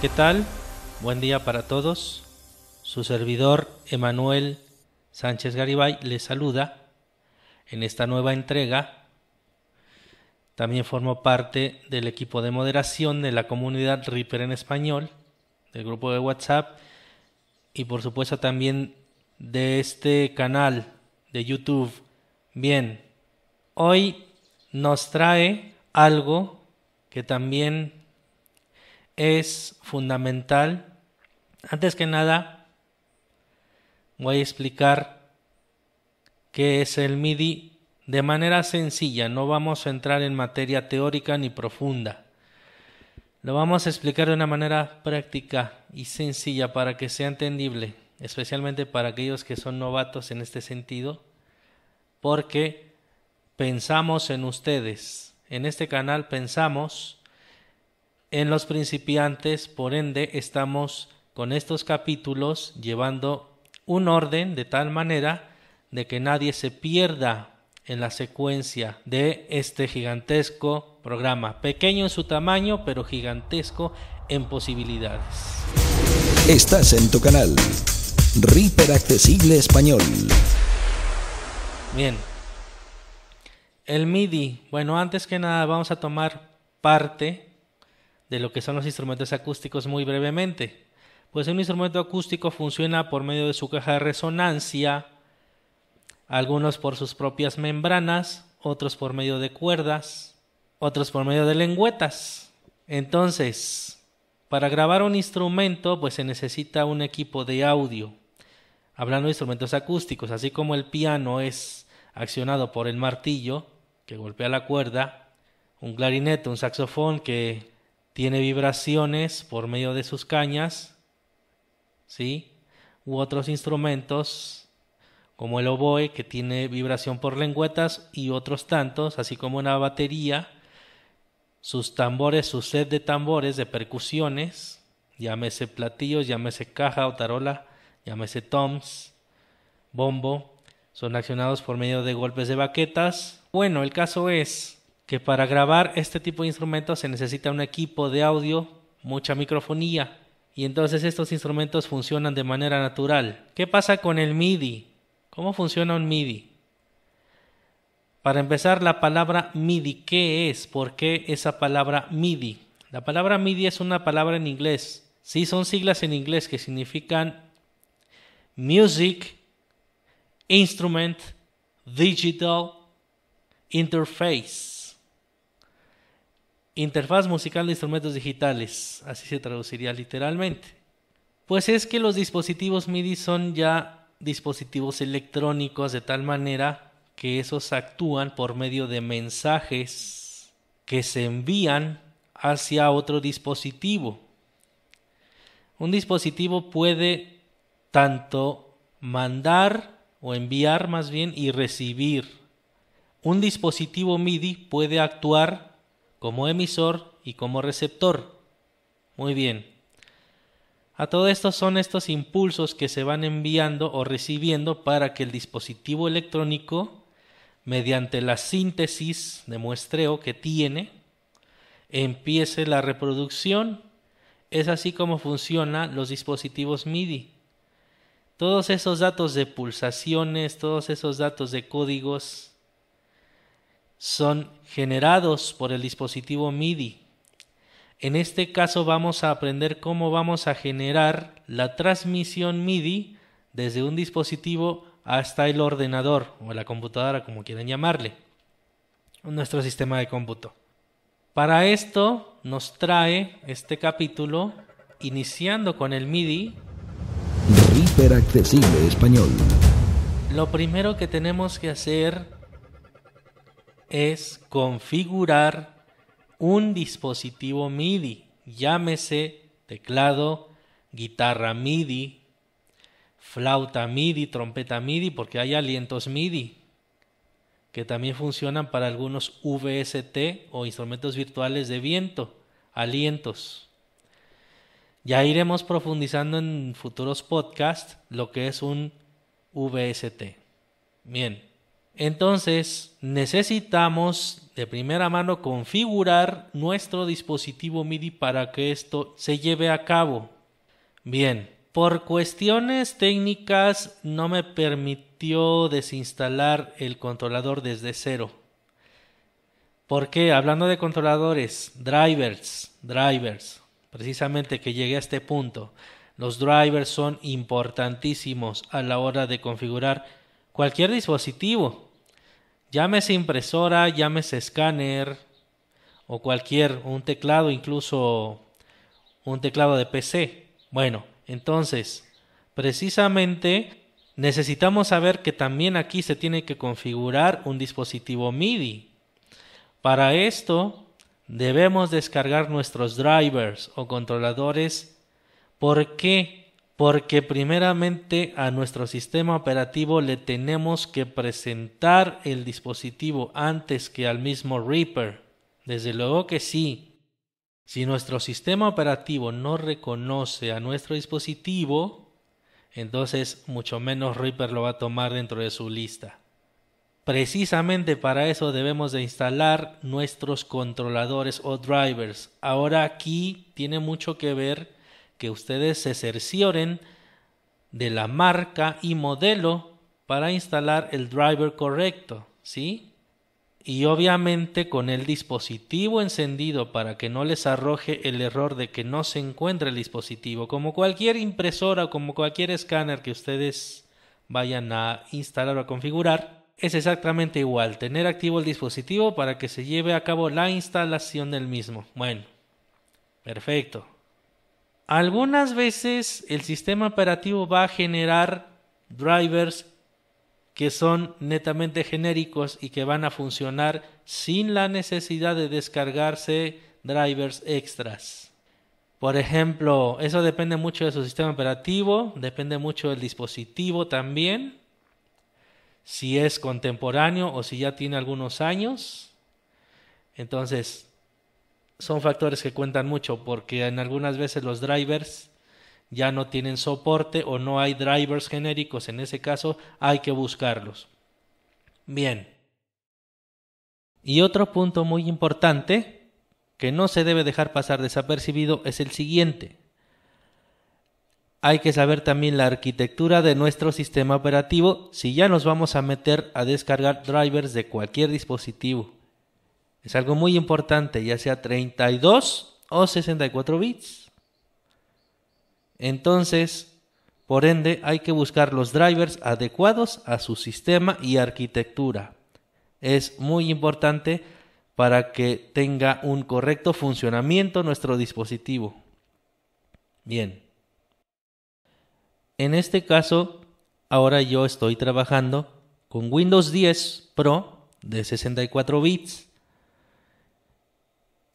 ¿Qué tal? Buen día para todos. Su servidor Emanuel Sánchez Garibay les saluda en esta nueva entrega. También formo parte del equipo de moderación de la comunidad Reaper en español, del grupo de WhatsApp y por supuesto también de este canal de YouTube. Bien, hoy nos trae algo que también es fundamental. Antes que nada, voy a explicar qué es el MIDI de manera sencilla. No vamos a entrar en materia teórica ni profunda. Lo vamos a explicar de una manera práctica y sencilla para que sea entendible, especialmente para aquellos que son novatos en este sentido, porque pensamos en ustedes. En este canal pensamos en los principiantes, por ende, estamos con estos capítulos llevando un orden de tal manera de que nadie se pierda en la secuencia de este gigantesco programa, pequeño en su tamaño, pero gigantesco en posibilidades. Estás en tu canal, Reaper Accesible Español. Bien. El MIDI. Bueno, antes que nada vamos a tomar parte de lo que son los instrumentos acústicos muy brevemente. Pues un instrumento acústico funciona por medio de su caja de resonancia, algunos por sus propias membranas, otros por medio de cuerdas, otros por medio de lengüetas. Entonces, para grabar un instrumento, pues se necesita un equipo de audio. Hablando de instrumentos acústicos, así como el piano es accionado por el martillo que golpea la cuerda, un clarinete, un saxofón que tiene vibraciones por medio de sus cañas, ¿sí? U otros instrumentos como el oboe que tiene vibración por lengüetas y otros tantos, así como una batería, sus tambores, su set de tambores de percusiones, llámese platillos, llámese caja o tarola, llámese toms, bombo, son accionados por medio de golpes de baquetas. Bueno, el caso es que para grabar este tipo de instrumentos se necesita un equipo de audio, mucha microfonía, y entonces estos instrumentos funcionan de manera natural. ¿Qué pasa con el MIDI? ¿Cómo funciona un MIDI? Para empezar, la palabra MIDI, ¿qué es? ¿Por qué esa palabra MIDI? La palabra MIDI es una palabra en inglés. Sí, son siglas en inglés que significan Music, Instrument, Digital, Interface. Interfaz musical de instrumentos digitales, así se traduciría literalmente. Pues es que los dispositivos MIDI son ya dispositivos electrónicos de tal manera que esos actúan por medio de mensajes que se envían hacia otro dispositivo. Un dispositivo puede tanto mandar o enviar más bien y recibir. Un dispositivo MIDI puede actuar como emisor y como receptor. Muy bien. A todo esto son estos impulsos que se van enviando o recibiendo para que el dispositivo electrónico, mediante la síntesis de muestreo que tiene, empiece la reproducción. Es así como funcionan los dispositivos MIDI. Todos esos datos de pulsaciones, todos esos datos de códigos son generados por el dispositivo MIDI. En este caso vamos a aprender cómo vamos a generar la transmisión MIDI desde un dispositivo hasta el ordenador o la computadora, como quieran llamarle, nuestro sistema de cómputo. Para esto nos trae este capítulo iniciando con el MIDI. Accesible Español. Lo primero que tenemos que hacer es configurar un dispositivo MIDI. llámese teclado, guitarra MIDI, flauta MIDI, trompeta MIDI, porque hay alientos MIDI que también funcionan para algunos VST o instrumentos virtuales de viento, alientos. Ya iremos profundizando en futuros podcasts lo que es un VST. Bien, entonces necesitamos de primera mano configurar nuestro dispositivo MIDI para que esto se lleve a cabo. Bien, por cuestiones técnicas no me permitió desinstalar el controlador desde cero. ¿Por qué? Hablando de controladores, drivers, drivers, precisamente que llegué a este punto. Los drivers son importantísimos a la hora de configurar cualquier dispositivo. Llámese impresora, llámese escáner o cualquier, un teclado, incluso un teclado de PC. Bueno, entonces, precisamente necesitamos saber que también aquí se tiene que configurar un dispositivo MIDI. Para esto debemos descargar nuestros drivers o controladores. ¿Por qué? Porque primeramente a nuestro sistema operativo le tenemos que presentar el dispositivo antes que al mismo Reaper. Desde luego que sí, si nuestro sistema operativo no reconoce a nuestro dispositivo, entonces mucho menos Reaper lo va a tomar dentro de su lista. Precisamente para eso debemos de instalar nuestros controladores o drivers. Ahora aquí tiene mucho que ver que ustedes se cercioren de la marca y modelo para instalar el driver correcto, ¿sí? y obviamente con el dispositivo encendido para que no les arroje el error de que no se encuentra el dispositivo, como cualquier impresora o como cualquier escáner que ustedes vayan a instalar o a configurar, es exactamente igual, tener activo el dispositivo para que se lleve a cabo la instalación del mismo. Bueno, perfecto. Algunas veces el sistema operativo va a generar drivers que son netamente genéricos y que van a funcionar sin la necesidad de descargarse drivers extras. Por ejemplo, eso depende mucho de su sistema operativo, depende mucho del dispositivo también, si es contemporáneo o si ya tiene algunos años. Entonces, son factores que cuentan mucho porque en algunas veces los drivers ya no tienen soporte o no hay drivers genéricos, en ese caso hay que buscarlos. Bien. Y otro punto muy importante que no se debe dejar pasar desapercibido es el siguiente. Hay que saber también la arquitectura de nuestro sistema operativo si ya nos vamos a meter a descargar drivers de cualquier dispositivo. Es algo muy importante, ya sea 32 o 64 bits. Entonces, por ende, hay que buscar los drivers adecuados a su sistema y arquitectura. Es muy importante para que tenga un correcto funcionamiento nuestro dispositivo. Bien. En este caso, ahora yo estoy trabajando con Windows 10 Pro de 64 bits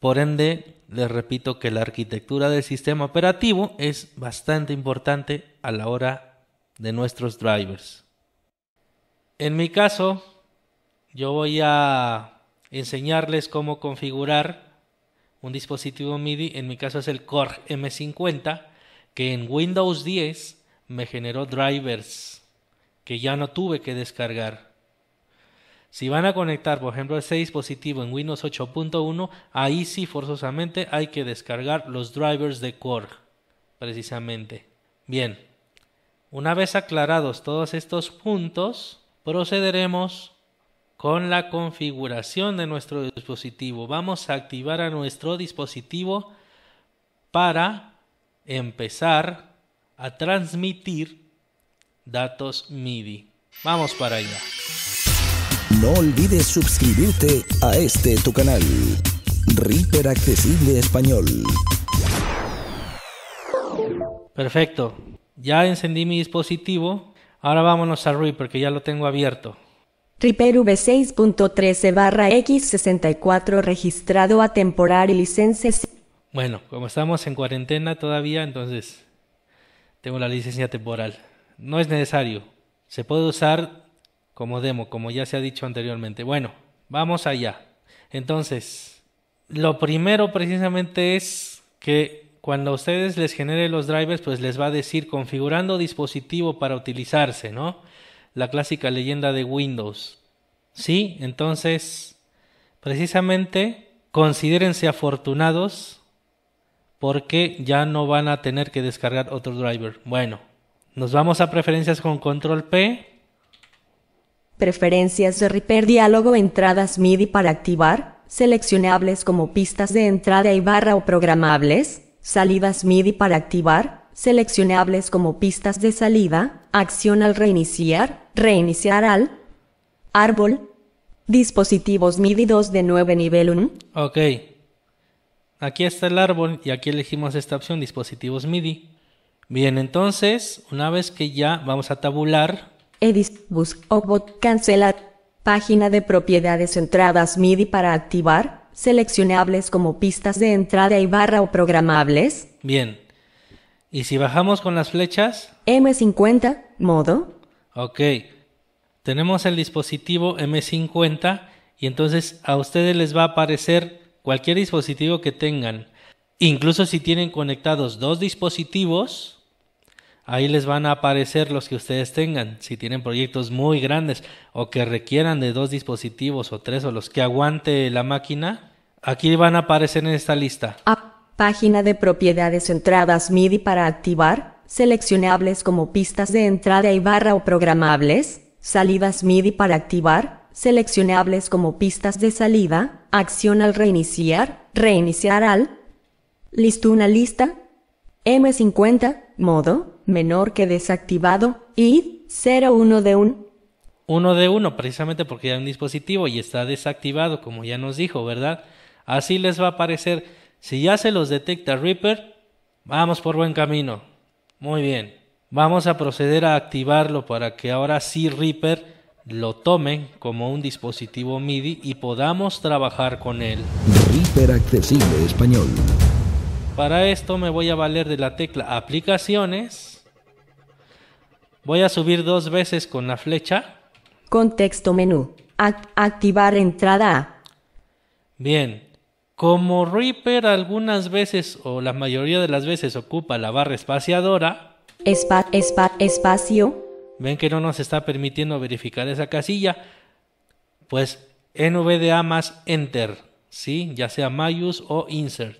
por ende, les repito que la arquitectura del sistema operativo es bastante importante a la hora de nuestros drivers. En mi caso, yo voy a enseñarles cómo configurar un dispositivo MIDI, en mi caso es el Core M50, que en Windows 10 me generó drivers que ya no tuve que descargar. Si van a conectar, por ejemplo, ese dispositivo en Windows 8.1, ahí sí forzosamente hay que descargar los drivers de Core, precisamente. Bien, una vez aclarados todos estos puntos, procederemos con la configuración de nuestro dispositivo. Vamos a activar a nuestro dispositivo para empezar a transmitir datos MIDI. Vamos para allá. No olvides suscribirte a este tu canal, Reaper Accesible Español. Perfecto. Ya encendí mi dispositivo. Ahora vámonos a Reaper, que ya lo tengo abierto. Reaper V6.13 barra X64 registrado a temporal y licencias. Bueno, como estamos en cuarentena todavía, entonces tengo la licencia temporal. No es necesario. Se puede usar como demo, como ya se ha dicho anteriormente. Bueno, vamos allá. Entonces, lo primero precisamente es que cuando a ustedes les genere los drivers, pues les va a decir configurando dispositivo para utilizarse, ¿no? La clásica leyenda de Windows. Sí, entonces, precisamente, considérense afortunados porque ya no van a tener que descargar otro driver. Bueno, nos vamos a preferencias con control P. Preferencias de Repair diálogo entradas MIDI para activar, seleccionables como pistas de entrada y barra o programables, salidas MIDI para activar, seleccionables como pistas de salida, acción al reiniciar, reiniciar al árbol, dispositivos MIDI 2 de 9 nivel 1. Ok. Aquí está el árbol y aquí elegimos esta opción, dispositivos MIDI. Bien, entonces, una vez que ya vamos a tabular. Bus, bot, cancelar. Página de propiedades entradas MIDI para activar, seleccionables como pistas de entrada y barra o programables. Bien. ¿Y si bajamos con las flechas? M50, modo. Ok. Tenemos el dispositivo M50 y entonces a ustedes les va a aparecer cualquier dispositivo que tengan. Incluso si tienen conectados dos dispositivos, ahí les van a aparecer los que ustedes tengan. Si tienen proyectos muy grandes o que requieran de dos dispositivos o tres o los que aguante la máquina, aquí van a aparecer en esta lista. página de propiedades entradas MIDI para activar, seleccionables como pistas de entrada y barra o programables, salidas MIDI para activar, seleccionables como pistas de salida, acción al reiniciar, reiniciar al, listo una lista, M50, modo, menor que desactivado, y 01 de 1. 1 de 1, precisamente porque hay un dispositivo y está desactivado, como ya nos dijo, ¿verdad? Así les va a aparecer. Si ya se los detecta Reaper, vamos por buen camino. Muy bien. Vamos a proceder a activarlo para que ahora sí Reaper lo tomen como un dispositivo MIDI y podamos trabajar con él. Accesible Español. Para esto me voy a valer de la tecla Aplicaciones. Voy a subir dos veces con la flecha. Contexto menú. activar entrada A. Bien. Como Reaper algunas veces o la mayoría de las veces ocupa la barra espaciadora. espacio ven que no nos está permitiendo verificar esa casilla, pues NVDA más Enter, ¿sí? ya sea Mayus o Insert.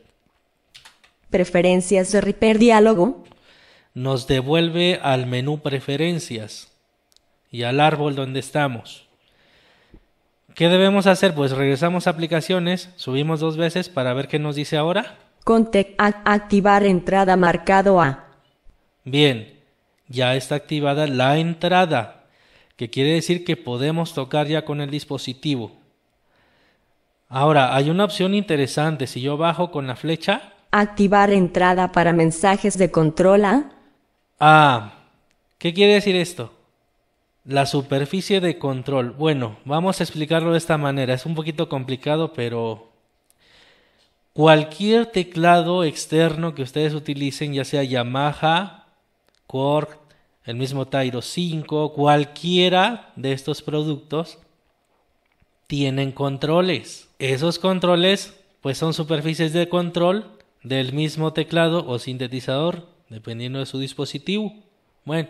Preferencias de Repair Diálogo. Nos devuelve al menú Preferencias y al árbol donde estamos. ¿Qué debemos hacer? Pues regresamos a aplicaciones, subimos dos veces para ver qué nos dice ahora. Activar entrada marcado a. Bien, ya está activada la entrada, que quiere decir que podemos tocar ya con el dispositivo. Ahora, hay una opción interesante. Si yo bajo con la flecha. Activar entrada para mensajes de control a. Ah, ¿qué quiere decir esto? La superficie de control. Bueno, vamos a explicarlo de esta manera. Es un poquito complicado, pero cualquier teclado externo que ustedes utilicen, ya sea Yamaha, Korg, el mismo Tyro 5, cualquiera de estos productos tienen controles. Esos controles pues son superficies de control del mismo teclado o sintetizador, dependiendo de su dispositivo. Bueno,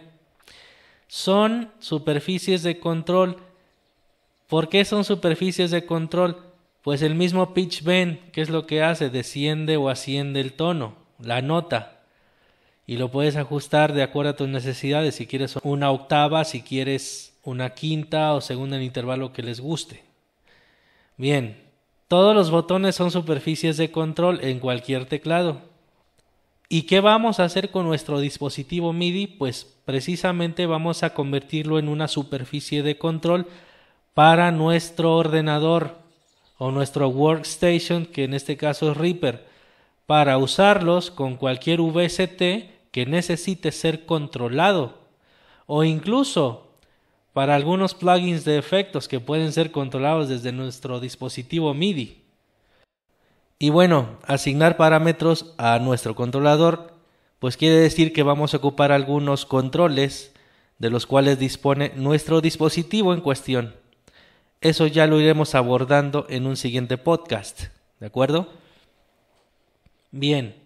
son superficies de control. ¿Por qué son superficies de control? Pues el mismo pitch bend, ¿qué es lo que hace? Desciende o asciende el tono, la nota y lo puedes ajustar de acuerdo a tus necesidades, si quieres una octava, si quieres una quinta o segunda en intervalo que les guste. Bien, todos los botones son superficies de control en cualquier teclado. ¿Y qué vamos a hacer con nuestro dispositivo MIDI? Pues precisamente vamos a convertirlo en una superficie de control para nuestro ordenador o nuestro workstation, que en este caso es Reaper, para usarlos con cualquier VST que necesite ser controlado o incluso para algunos plugins de efectos que pueden ser controlados desde nuestro dispositivo MIDI. Y bueno, asignar parámetros a nuestro controlador, pues quiere decir que vamos a ocupar algunos controles de los cuales dispone nuestro dispositivo en cuestión. Eso ya lo iremos abordando en un siguiente podcast, ¿de acuerdo? Bien.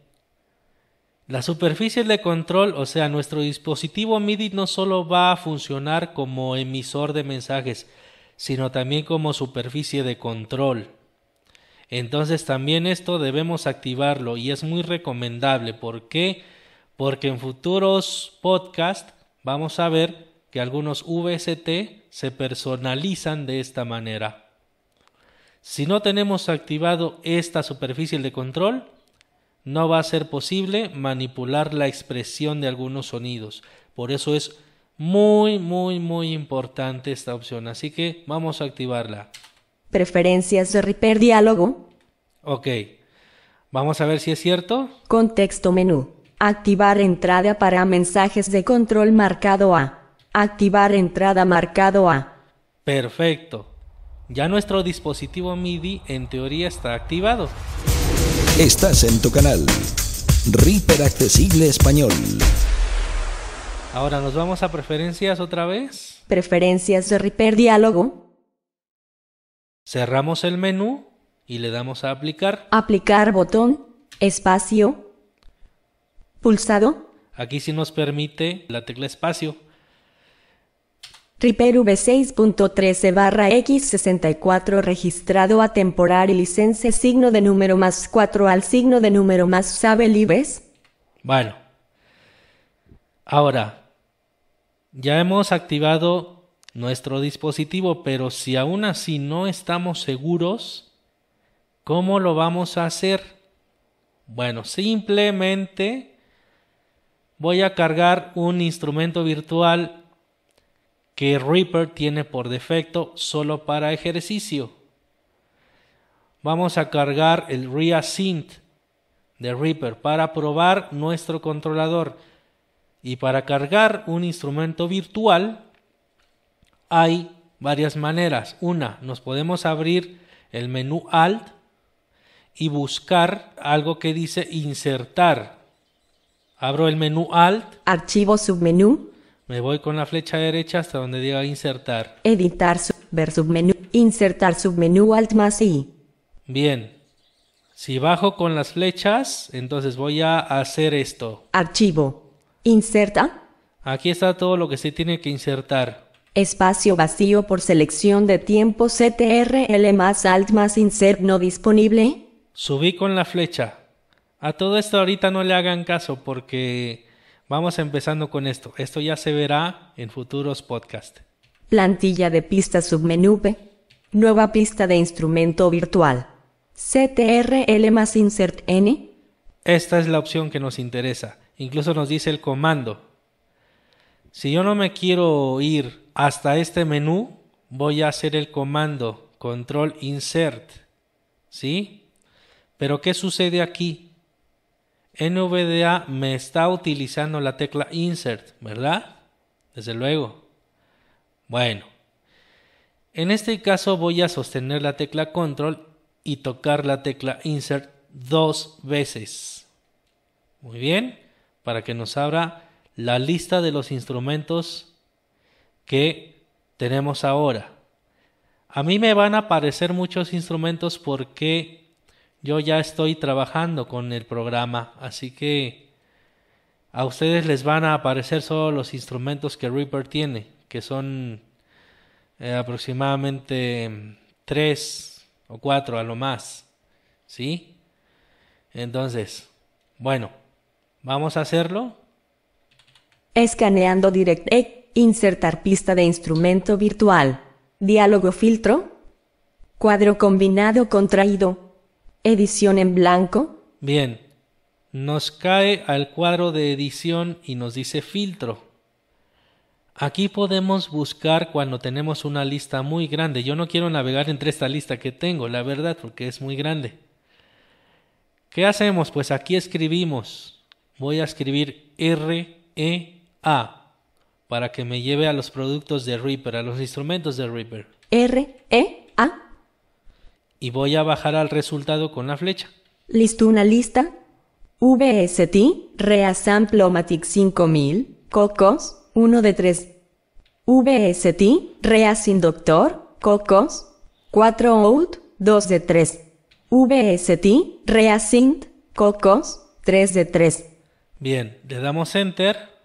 La superficie de control, o sea, nuestro dispositivo MIDI no solo va a funcionar como emisor de mensajes, sino también como superficie de control. Entonces también esto debemos activarlo y es muy recomendable. ¿Por qué? Porque en futuros podcasts vamos a ver que algunos VST se personalizan de esta manera. Si no tenemos activado esta superficie de control, no va a ser posible manipular la expresión de algunos sonidos. Por eso es muy, muy, muy importante esta opción. Así que vamos a activarla. Preferencias de Reaper Diálogo. Ok. Vamos a ver si es cierto. Contexto menú. Activar entrada para mensajes de control marcado A. Activar entrada marcado A. Perfecto. Ya nuestro dispositivo MIDI en teoría está activado. Estás en tu canal. Reaper Accesible Español. Ahora nos vamos a preferencias otra vez. Preferencias de Reaper Diálogo. Cerramos el menú y le damos a aplicar. Aplicar botón. Espacio. Pulsado. Aquí sí nos permite la tecla espacio. Reaper V6.13 barra X64 registrado a temporal y licencia signo de número más 4 al signo de número más sabe libres. Bueno. Ahora, ya hemos activado nuestro dispositivo, pero si aún así no estamos seguros, ¿cómo lo vamos a hacer? Bueno, simplemente voy a cargar un instrumento virtual que Reaper tiene por defecto solo para ejercicio. Vamos a cargar el ReaSynth de Reaper para probar nuestro controlador. Y para cargar un instrumento virtual hay varias maneras. Una, nos podemos abrir el menú Alt y buscar algo que dice insertar. Abro el menú Alt. Archivo submenú. Me voy con la flecha derecha hasta donde diga insertar. Editar, ver submenú, insertar submenú alt más i. Bien. Si bajo con las flechas, entonces voy a hacer esto. Archivo. Inserta. Aquí está todo lo que se tiene que insertar. Espacio vacío por selección de tiempo CTRL más alt más insert no disponible. Subí con la flecha. A todo esto ahorita no le hagan caso porque Vamos empezando con esto. Esto ya se verá en futuros podcasts. Plantilla de pista submenú B. Nueva pista de instrumento virtual. CTRL más insert N. Esta es la opción que nos interesa. Incluso nos dice el comando. Si yo no me quiero ir hasta este menú, voy a hacer el comando control insert. ¿Sí? Pero ¿qué sucede aquí? NVDA me está utilizando la tecla Insert, ¿verdad? Desde luego. Bueno, en este caso voy a sostener la tecla Control y tocar la tecla Insert dos veces. Muy bien, para que nos abra la lista de los instrumentos que tenemos ahora. A mí me van a aparecer muchos instrumentos porque yo ya estoy trabajando con el programa, así que a ustedes les van a aparecer solo los instrumentos que Reaper tiene, que son eh, aproximadamente tres o cuatro a lo más. ¿Sí? Entonces, bueno, vamos a hacerlo. Escaneando DirectX, insertar pista de instrumento virtual. Diálogo filtro. Cuadro combinado contraído. Edición en blanco. Bien, nos cae al cuadro de edición y nos dice filtro. Aquí podemos buscar cuando tenemos una lista muy grande. Yo no quiero navegar entre esta lista que tengo, la verdad, porque es muy grande. ¿Qué hacemos? Pues aquí escribimos. Voy a escribir R E A para que me lleve a los productos de Reaper, a los instrumentos de Reaper. R E A y voy a bajar al resultado con la flecha. Listo una lista. VST, Reasamplomatic 5000, Cocos, 1 de 3. VST, Reas Doctor, Cocos, 4 out, 2 de 3. VST, Reasint, Cocos, 3 de 3. Bien, le damos Enter.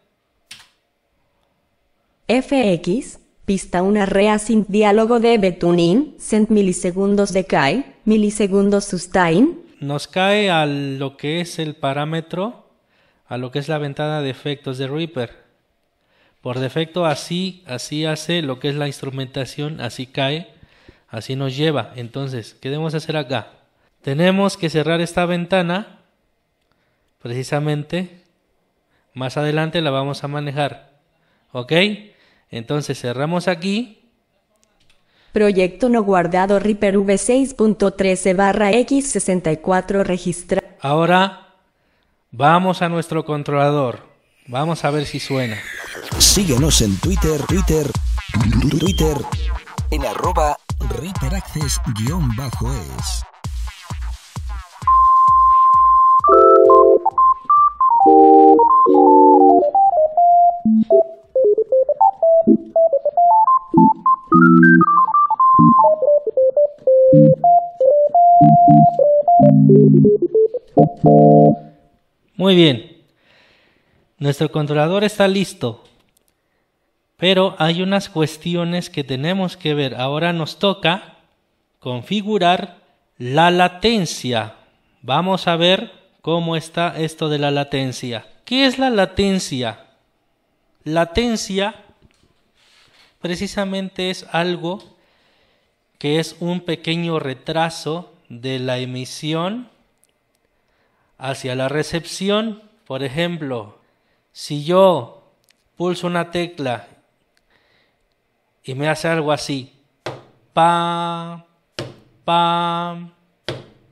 FX, pista 1 Reasint diálogo de Betunin, cent milisegundos de Kai, milisegundos sustain, nos cae a lo que es el parámetro, a lo que es la ventana de efectos de Reaper. Por defecto así, así hace lo que es la instrumentación, así cae, así nos lleva. Entonces, ¿qué debemos hacer acá? Tenemos que cerrar esta ventana, precisamente, más adelante la vamos a manejar. ¿Ok? Entonces cerramos aquí Proyecto no guardado Reaper V6.13 barra X64 registra. Ahora vamos a nuestro controlador. Vamos a ver si suena. Síguenos en Twitter, Twitter, Twitter, en arroba ReaperAccess-es. Muy bien. Nuestro controlador está listo. Pero hay unas cuestiones que tenemos que ver. Ahora nos toca configurar la latencia. Vamos a ver cómo está esto de la latencia. ¿Qué es la latencia? Latencia precisamente es algo que es un pequeño retraso de la emisión hacia la recepción. Por ejemplo, si yo pulso una tecla y me hace algo así, pam, pam,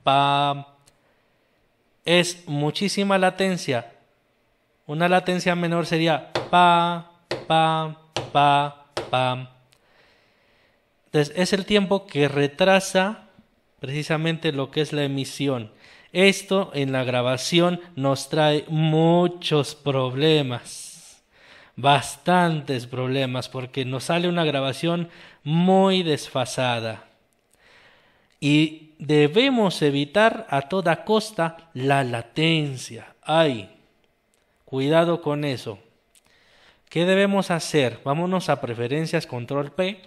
pam, es muchísima latencia. Una latencia menor sería pa, pa, pa, pam. Entonces es el tiempo que retrasa precisamente lo que es la emisión. Esto en la grabación nos trae muchos problemas, bastantes problemas, porque nos sale una grabación muy desfasada. Y debemos evitar a toda costa la latencia. Ay, cuidado con eso. ¿Qué debemos hacer? Vámonos a preferencias control P.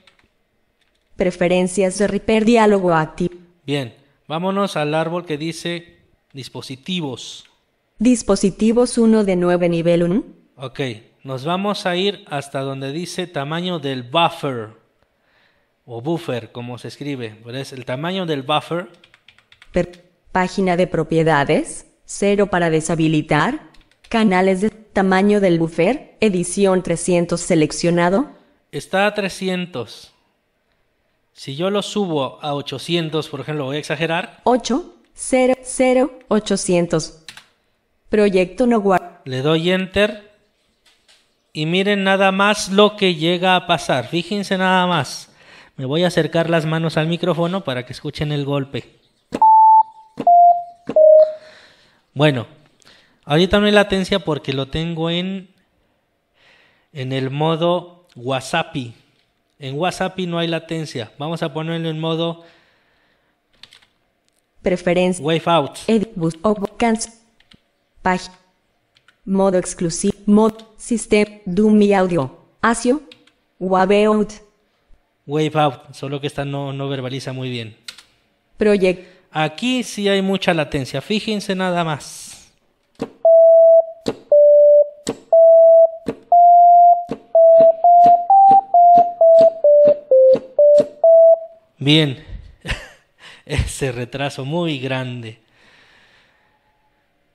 Preferencias de Reaper diálogo activo. Bien, vámonos al árbol que dice Dispositivos. Dispositivos 1 de 9 nivel 1. Ok, nos vamos a ir hasta donde dice tamaño del buffer. O buffer, como se escribe. Es el tamaño del buffer. página de propiedades. 0 para deshabilitar. Canales de tamaño del buffer. Edición 300 seleccionado. Está a 300. Si yo lo subo a 800, por ejemplo, voy a exagerar. 8. 0, 800. Proyecto no guarda. Le doy enter y miren nada más lo que llega a pasar. Fíjense nada más. Me voy a acercar las manos al micrófono para que escuchen el golpe. Bueno, ahorita no hay latencia porque lo tengo en en el modo WhatsApp. En WhatsApp no hay latencia. Vamos a ponerlo en modo Preferencia. Wave out. Edit. Bus. Página. Modo exclusivo. Mod. System. Doom mi audio. Asio. Wave out. Wave out. Solo que esta no, no verbaliza muy bien. Project. Aquí sí hay mucha latencia. Fíjense nada más. Bien ese retraso muy grande.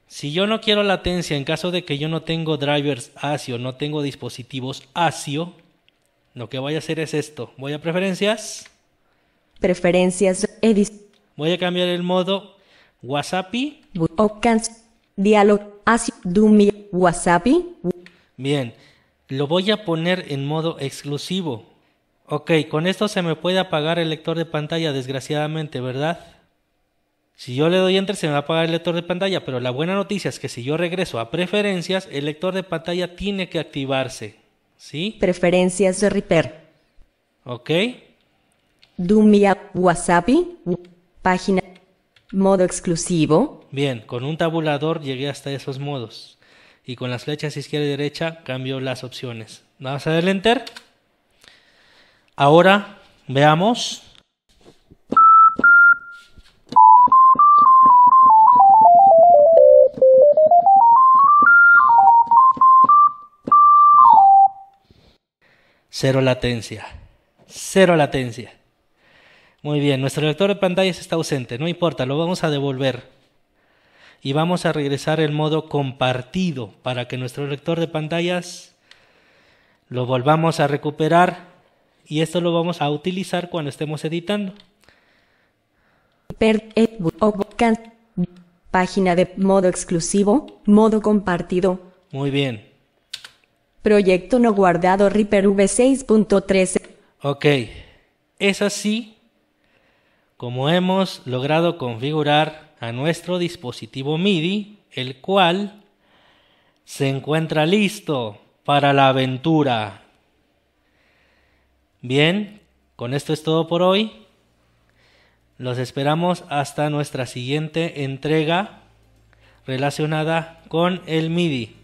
Si yo no quiero latencia en caso de que yo no tengo drivers ASIO, no tengo dispositivos ASIO, lo que voy a hacer es esto. Voy a preferencias. Preferencias. Edis. Voy a cambiar el modo WhatsApp. Diálogo. ASIO. Dumi. WhatsApp. Bien. Lo voy a poner en modo exclusivo. Ok, con esto se me puede apagar el lector de pantalla, desgraciadamente, ¿verdad? Si yo le doy enter se me va a apagar el lector de pantalla, pero la buena noticia es que si yo regreso a preferencias, el lector de pantalla tiene que activarse. ¿Sí? Preferencias de Reaper. ¿Ok? Dumia WhatsApp. Página. Modo exclusivo. Bien, con un tabulador llegué hasta esos modos. Y con las flechas izquierda y derecha cambio las opciones. Vamos a darle enter. Ahora veamos. Cero latencia. Cero latencia. Muy bien, nuestro lector de pantallas está ausente, no importa, lo vamos a devolver. Y vamos a regresar el modo compartido para que nuestro lector de pantallas lo volvamos a recuperar y esto lo vamos a utilizar cuando estemos editando. Página de modo exclusivo, modo compartido. Muy bien. Proyecto no guardado Reaper V6.13. Ok, es así como hemos logrado configurar a nuestro dispositivo MIDI, el cual se encuentra listo para la aventura. Bien, con esto es todo por hoy. Los esperamos hasta nuestra siguiente entrega relacionada con el MIDI.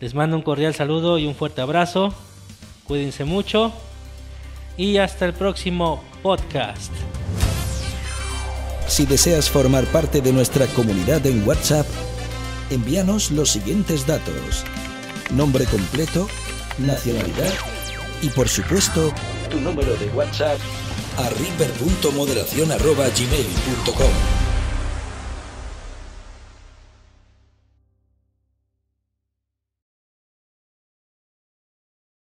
Les mando un cordial saludo y un fuerte abrazo. Cuídense mucho y hasta el próximo podcast. Si deseas formar parte de nuestra comunidad en WhatsApp, envíanos los siguientes datos. Nombre completo, nacionalidad y por supuesto tu número de WhatsApp. a river.moderación.gmail.com